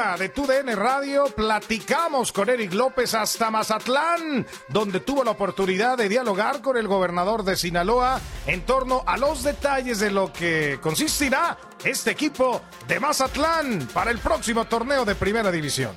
Locura de tu DN Radio, platicamos con Eric López hasta Mazatlán, donde tuvo la oportunidad de dialogar con el gobernador de Sinaloa en torno a los detalles de lo que consistirá este equipo de Mazatlán para el próximo torneo de Primera División.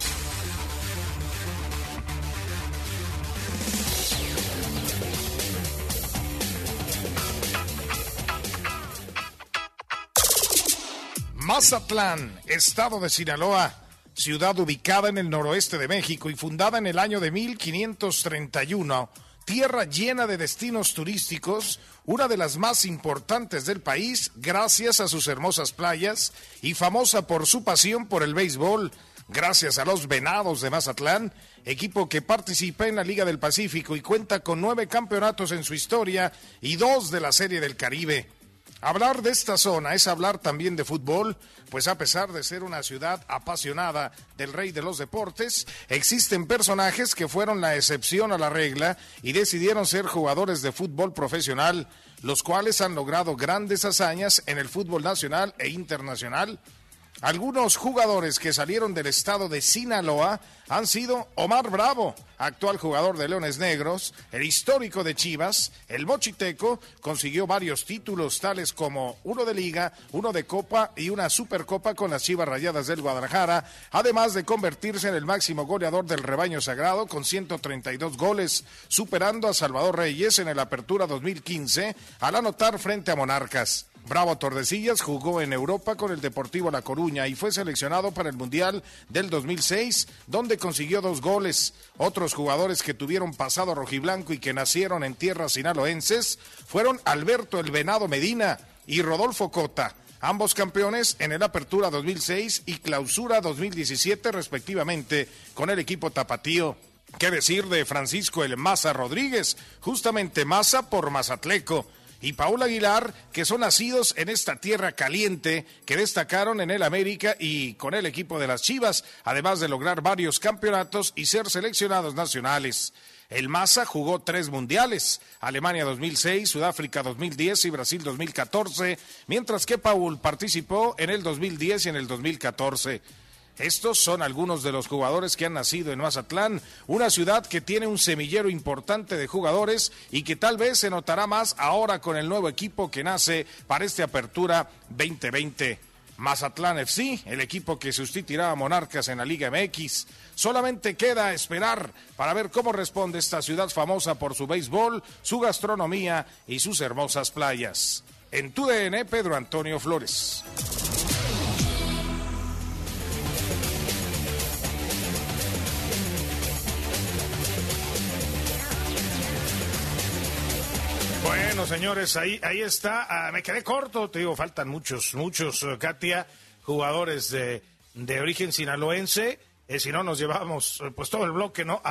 Mazatlán, estado de Sinaloa, ciudad ubicada en el noroeste de México y fundada en el año de 1531, tierra llena de destinos turísticos, una de las más importantes del país gracias a sus hermosas playas y famosa por su pasión por el béisbol, gracias a los Venados de Mazatlán, equipo que participa en la Liga del Pacífico y cuenta con nueve campeonatos en su historia y dos de la Serie del Caribe. Hablar de esta zona es hablar también de fútbol, pues a pesar de ser una ciudad apasionada del rey de los deportes, existen personajes que fueron la excepción a la regla y decidieron ser jugadores de fútbol profesional, los cuales han logrado grandes hazañas en el fútbol nacional e internacional. Algunos jugadores que salieron del estado de Sinaloa han sido Omar Bravo, actual jugador de Leones Negros, el histórico de Chivas, el Mochiteco, consiguió varios títulos tales como uno de liga, uno de copa y una supercopa con las Chivas Rayadas del Guadalajara, además de convertirse en el máximo goleador del rebaño sagrado con 132 goles, superando a Salvador Reyes en el Apertura 2015 al anotar frente a Monarcas. Bravo Tordesillas jugó en Europa con el Deportivo La Coruña y fue seleccionado para el Mundial del 2006, donde consiguió dos goles. Otros jugadores que tuvieron pasado rojiblanco y que nacieron en tierras sinaloenses fueron Alberto El Venado Medina y Rodolfo Cota, ambos campeones en el Apertura 2006 y Clausura 2017 respectivamente con el equipo tapatío. ¿Qué decir de Francisco El Maza Rodríguez? Justamente Maza por Mazatleco y Paul Aguilar, que son nacidos en esta tierra caliente, que destacaron en el América y con el equipo de las Chivas, además de lograr varios campeonatos y ser seleccionados nacionales. El Maza jugó tres mundiales, Alemania 2006, Sudáfrica 2010 y Brasil 2014, mientras que Paul participó en el 2010 y en el 2014. Estos son algunos de los jugadores que han nacido en Mazatlán, una ciudad que tiene un semillero importante de jugadores y que tal vez se notará más ahora con el nuevo equipo que nace para esta apertura 2020. Mazatlán FC, el equipo que sustituirá a Monarcas en la Liga MX. Solamente queda esperar para ver cómo responde esta ciudad famosa por su béisbol, su gastronomía y sus hermosas playas. En tu DN, Pedro Antonio Flores. Señores, ahí, ahí está. Ah, me quedé corto, te digo, faltan muchos, muchos, eh, Katia, jugadores de, de origen sinaloense. Eh, si no, nos llevamos eh, pues todo el bloque, ¿no?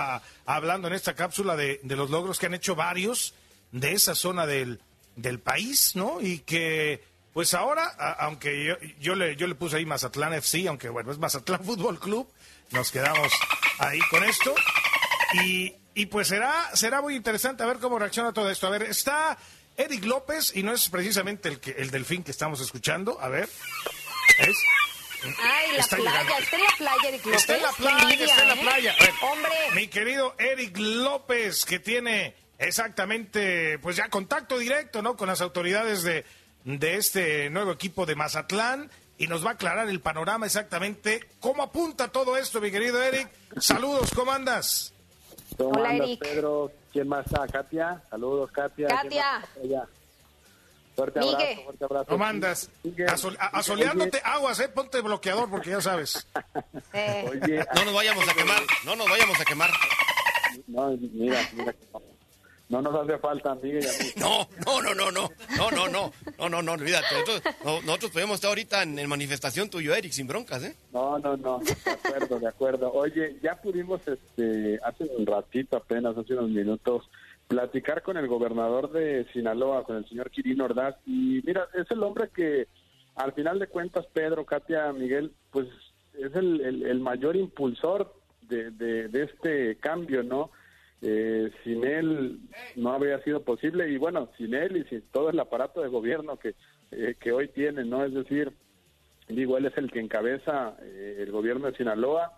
hablando en esta cápsula de, de, los logros que han hecho varios de esa zona del, del país, ¿no? Y que, pues ahora, aunque yo, yo, le, yo le puse ahí Mazatlán FC, aunque bueno, es Mazatlán Fútbol Club, nos quedamos ahí con esto. Y, y pues será, será muy interesante a ver cómo reacciona todo esto. A ver, está Eric López y no es precisamente el, que, el delfín que estamos escuchando. A ver. ¿Es? Ay, la playa, está en la playa, Eric López. Está en la playa, está en la ¿eh? playa. Hombre. Mi querido Eric López, que tiene exactamente, pues ya contacto directo, ¿no? Con las autoridades de, de este nuevo equipo de Mazatlán y nos va a aclarar el panorama exactamente cómo apunta todo esto, mi querido Eric. Saludos, ¿cómo andas? ¿Cómo Hola, andas, Eric. Pedro? ¿Quién más está? ¿Katia? Saludos, Katia. ¿Quién Katia. más está allá? Fuerte Migue. abrazo, fuerte abrazo. ¿Cómo andas? Migue. Asol- a- asoleándote aguas, ¿eh? Ponte bloqueador porque ya sabes. Eh, Oye, oye, No nos vayamos a quemar, no nos vayamos a quemar. no, mira, mira. No nos hace falta, Miguel y. No, no, no, no, no, no, no, no, no, no, no, olvídate. Nosotros, no- nosotros podemos estar ahorita en, en manifestación tuyo, Eric, sin broncas, ¿eh? No, no, no, de acuerdo, de acuerdo. Oye, ya pudimos, este, hace un ratito apenas, hace unos minutos, platicar con el gobernador de Sinaloa, con el señor Quirino Ordaz, y mira, es el hombre que, al final de cuentas, Pedro, Katia, Miguel, pues es el, el- el mayor impulsor de, de, de este cambio, ¿no? Eh, sin él no habría sido posible, y bueno, sin él y sin todo el aparato de gobierno que, eh, que hoy tiene, ¿no? Es decir, Digo, él es el que encabeza eh, el gobierno de Sinaloa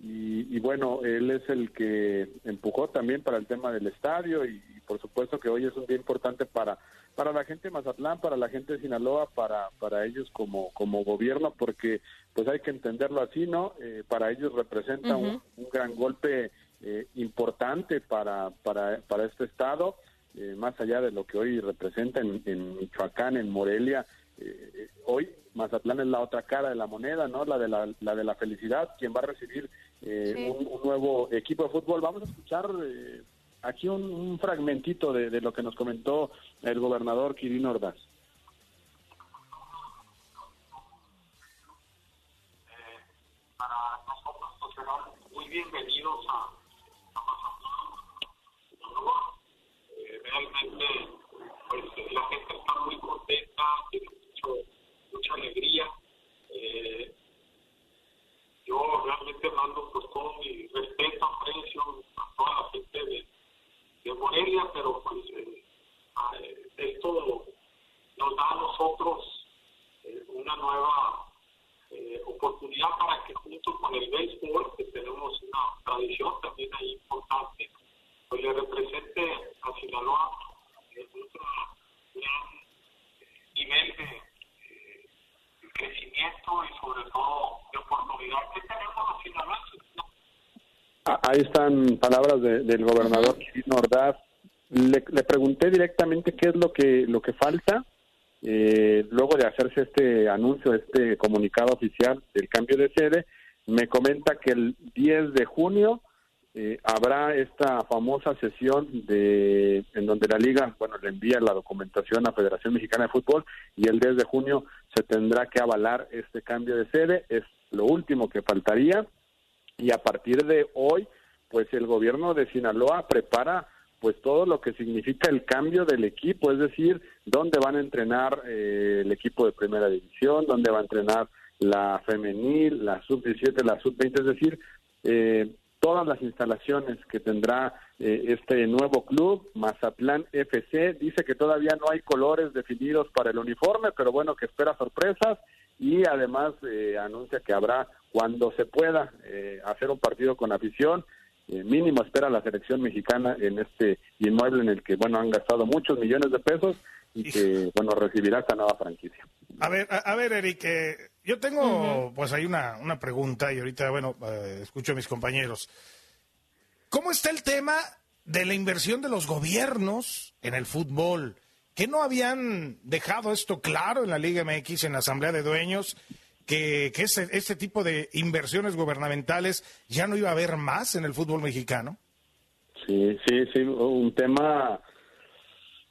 y, y bueno, él es el que empujó también para el tema del estadio y, y por supuesto que hoy es un día importante para para la gente de Mazatlán, para la gente de Sinaloa, para para ellos como como gobierno, porque pues hay que entenderlo así, ¿no? Eh, para ellos representa un, un gran golpe eh, importante para para para este estado, eh, más allá de lo que hoy representa en, en Michoacán, en Morelia. eh, hoy Mazatlán es la otra cara de la moneda, ¿no? La de la, la de la felicidad, quien va a recibir eh, Sí. un, un nuevo equipo de fútbol. Vamos a escuchar eh, aquí un, un fragmentito de, de lo que nos comentó el gobernador Quirino Ordaz. Ooh. Sobre todo de oportunidad que tenemos los sinaloenses. ¿no? Ah, Ahí están palabras de- del gobernador Quirino Ordaz. Le, le pregunté directamente qué es lo que lo que falta eh, luego de hacerse este anuncio, este comunicado oficial del cambio de sede. Me comenta que el 10 de junio eh, habrá esta famosa sesión de en donde la liga, bueno, le envía la documentación a Federación Mexicana de Fútbol y el 10 de junio se tendrá que avalar este cambio de sede. Es lo último que faltaría y a partir de hoy, pues el gobierno de Sinaloa prepara pues todo lo que significa el cambio del equipo, es decir, dónde van a entrenar eh, el equipo de primera división, dónde va a entrenar la femenil, la sub-17, la sub-20, es decir, eh, todas las instalaciones que tendrá eh, este nuevo club, Mazatlán FC, dice que todavía no hay colores definidos para el uniforme, pero bueno, que espera sorpresas y además eh, anuncia que habrá cuando se pueda eh, hacer un partido con afición. eh, mínimo espera la selección mexicana en este inmueble en el que bueno han gastado muchos millones de pesos y que, bueno, recibirá esta nueva franquicia. A ver, a, a ver, Eric, eh, yo tengo pues ahí una, una pregunta y ahorita, bueno, eh, escucho a mis compañeros. ¿Cómo está el tema de la inversión de los gobiernos en el fútbol? ¿Que no habían dejado esto claro en la Liga MX, en la Asamblea de Dueños, que, que este, este tipo de inversiones gubernamentales ya no iba a haber más en el fútbol mexicano? Sí, sí, sí, un tema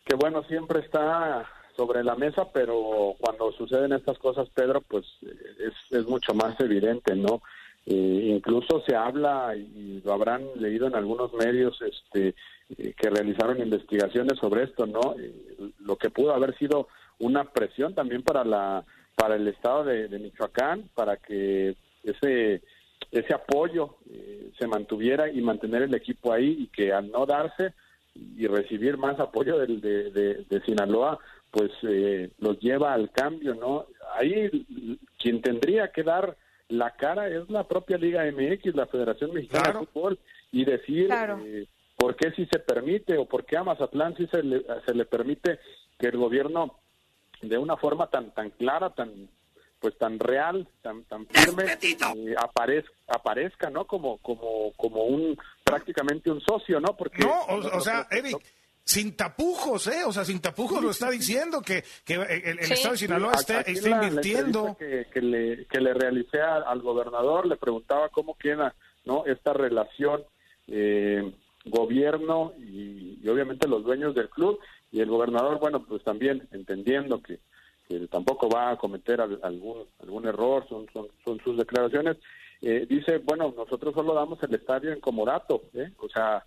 que bueno, siempre está sobre la mesa, pero cuando suceden estas cosas, Pedro, pues es, es mucho más evidente, ¿no? Eh, incluso se habla, y lo habrán leído en algunos medios este, eh, que realizaron investigaciones sobre esto, ¿no? Eh, lo que pudo haber sido una presión también para la para el estado de, Michoacán, para que ese ese apoyo eh, se mantuviera y mantener el equipo ahí y que al no darse y recibir más apoyo del, de, de, de Sinaloa, pues eh, los lleva al cambio, ¿no? Ahí quien tendría que dar la cara es la propia Liga MX, la Federación Mexicana Claro. de Fútbol, y decir Claro. eh, por qué sí se permite o por qué a Mazatlán sí se le, se le permite que el gobierno de una forma tan tan clara, tan pues tan real, tan tan firme, eh, aparezca, aparezca, ¿no? Como como como un prácticamente un socio, ¿no? Porque No, o, o sea, Eric, sin tapujos, ¿eh? O sea, sin tapujos lo está diciendo que, que el, el Sí. Estado de Sinaloa está, la- la invirtiendo. entrevista que, que le, que le realicé al gobernador, le preguntaba cómo queda no esta relación eh, gobierno y, y obviamente los dueños del club y el gobernador, bueno, pues también entendiendo que, que tampoco va a cometer al- algún algún error, son, son, son sus declaraciones, eh, dice, bueno, nosotros solo damos el estadio en Comorato, ¿eh? o sea,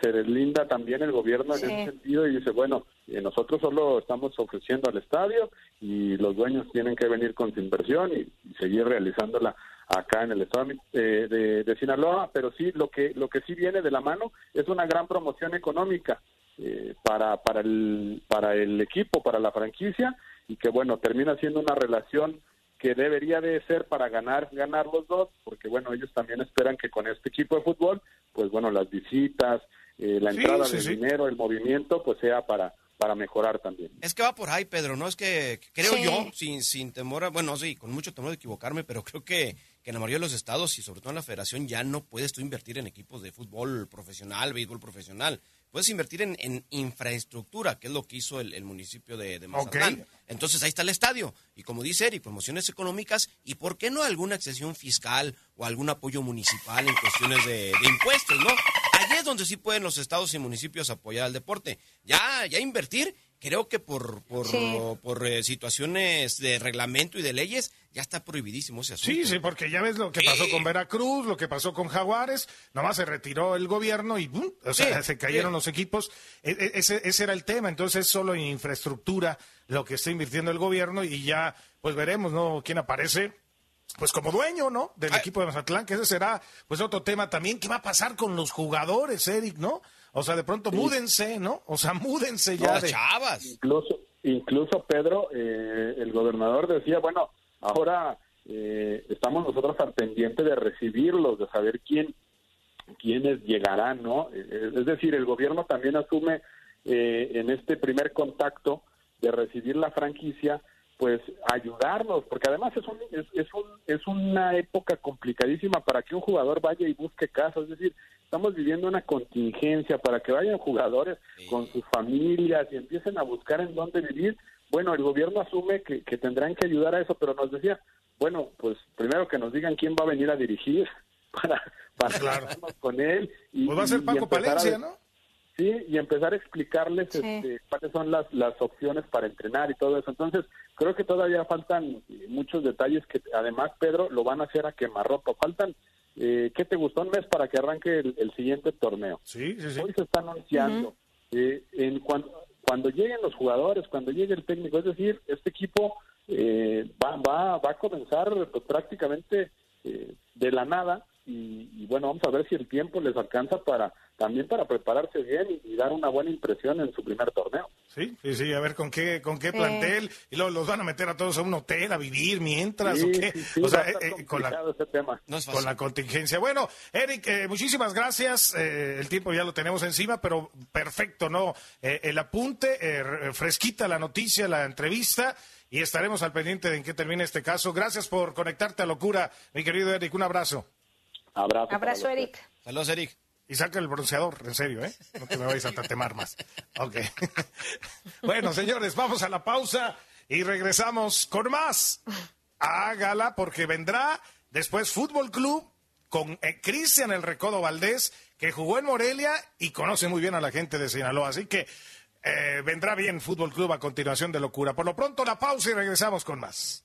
se deslinda también el gobierno Sí. en ese sentido y dice, bueno, eh, nosotros solo estamos ofreciendo al estadio y los dueños tienen que venir con su inversión y, y seguir realizándola acá en el estado eh, de, de Sinaloa, pero sí lo que lo que sí viene de la mano es una gran promoción económica eh, para para el para el equipo, para la franquicia y que bueno termina siendo una relación que debería de ser para ganar ganar los dos, porque bueno ellos también esperan que con este equipo de fútbol, pues bueno las visitas, eh, la Sí, entrada sí, de sí. dinero, el movimiento, pues sea para para mejorar también. Es que va por ahí, Pedro, ¿no? Es que creo Sí. yo, sin, sin temor, a, bueno, sí, con mucho temor de equivocarme, pero creo que, que en la mayoría de los estados y sobre todo en la federación ya no puedes tú invertir en equipos de fútbol profesional, béisbol profesional. Puedes invertir en, en infraestructura, que es lo que hizo el, el municipio de, de Mazatlán. Entonces ahí está el estadio. Y como dice Eric, promociones económicas y por qué no alguna accesión fiscal o algún apoyo municipal en cuestiones de, de impuestos, ¿no? Allí es donde sí pueden los estados y municipios apoyar al deporte. Ya, ya invertir, creo que por, por, Sí. por eh, situaciones de reglamento y de leyes, ya está prohibidísimo ese asunto. Sí, sí, porque ya ves lo que pasó con Veracruz, lo que pasó con Jaguares, nomás se retiró el gobierno y ¡bum! o sea, se cayeron los equipos. E- e- ese, ese era el tema, entonces es solo en infraestructura lo que está invirtiendo el gobierno y ya pues veremos, ¿no? ¿Quién aparece? Pues como dueño, ¿no? Del Ay. equipo de Mazatlán, que ese será pues otro tema también. ¿Qué va a pasar con los jugadores, Eric, no? O sea, de pronto múdense, ¿no? O sea, múdense ya Las de... chavas. Incluso, incluso Pedro, eh, el gobernador decía, bueno, ahora eh, estamos nosotros al pendiente de recibirlos, de saber quién quiénes llegarán, ¿no? Eh, Es decir, el gobierno también asume eh, en este primer contacto de recibir la franquicia, pues ayudarnos, porque además es, un, es, es, un, es una época complicadísima para que un jugador vaya y busque casa, es decir, estamos viviendo una contingencia para que vayan jugadores con sus familias y empiecen a buscar en dónde vivir. Bueno, el gobierno asume que, que tendrán que ayudar a eso, pero nos decía, bueno, pues primero que nos digan quién va a venir a dirigir para, para Claro. hablarnos con él. Y, Pues va a ser Paco a- Palencia, ¿no? Sí, y empezar a explicarles Sí. este, cuáles son las, las opciones para entrenar y todo eso. Entonces, creo que todavía faltan eh, muchos detalles que además, Pedro, lo van a hacer a quemarropa. Faltan, eh, ¿qué te gustó? Un mes para que arranque el, el siguiente torneo. Sí, sí, sí. Hoy se está anunciando. eh, en cuan- cuando lleguen los jugadores, cuando llegue el técnico, es decir, este equipo eh, va, va, va a comenzar pues, prácticamente eh, de la nada y, y bueno, vamos a ver si el tiempo les alcanza para también para prepararse bien y, y dar una buena impresión en su primer torneo. Sí, sí, sí, a ver con qué, con qué Eh. plantel. Y luego los van a meter a todos a un hotel a vivir mientras Sí, o qué. sí, sí, o sea, eh, eh, con la, complicado ese tema. con la contingencia. Bueno, Eric, eh, muchísimas gracias. Eh, el tiempo ya lo tenemos encima, pero perfecto, ¿no? Eh, el apunte, eh, re- fresquita la noticia, la entrevista. Y estaremos al pendiente de en qué termine este caso. Gracias por conectarte a Locura, mi querido Eric. Un abrazo. Abrazo. Abrazo, Eric. Saludos, Eric. Y saca el bronceador, en serio, ¿eh? No te me vayas a tatemar más. Ok. bueno, señores, vamos a la pausa y regresamos con más. Hágala porque vendrá después Fútbol Club con eh, Cristian El Recodo Valdés, que jugó en Morelia y conoce muy bien a la gente de Sinaloa. Así que eh, vendrá bien Fútbol Club a continuación de Locura. Por lo pronto, la pausa y regresamos con más.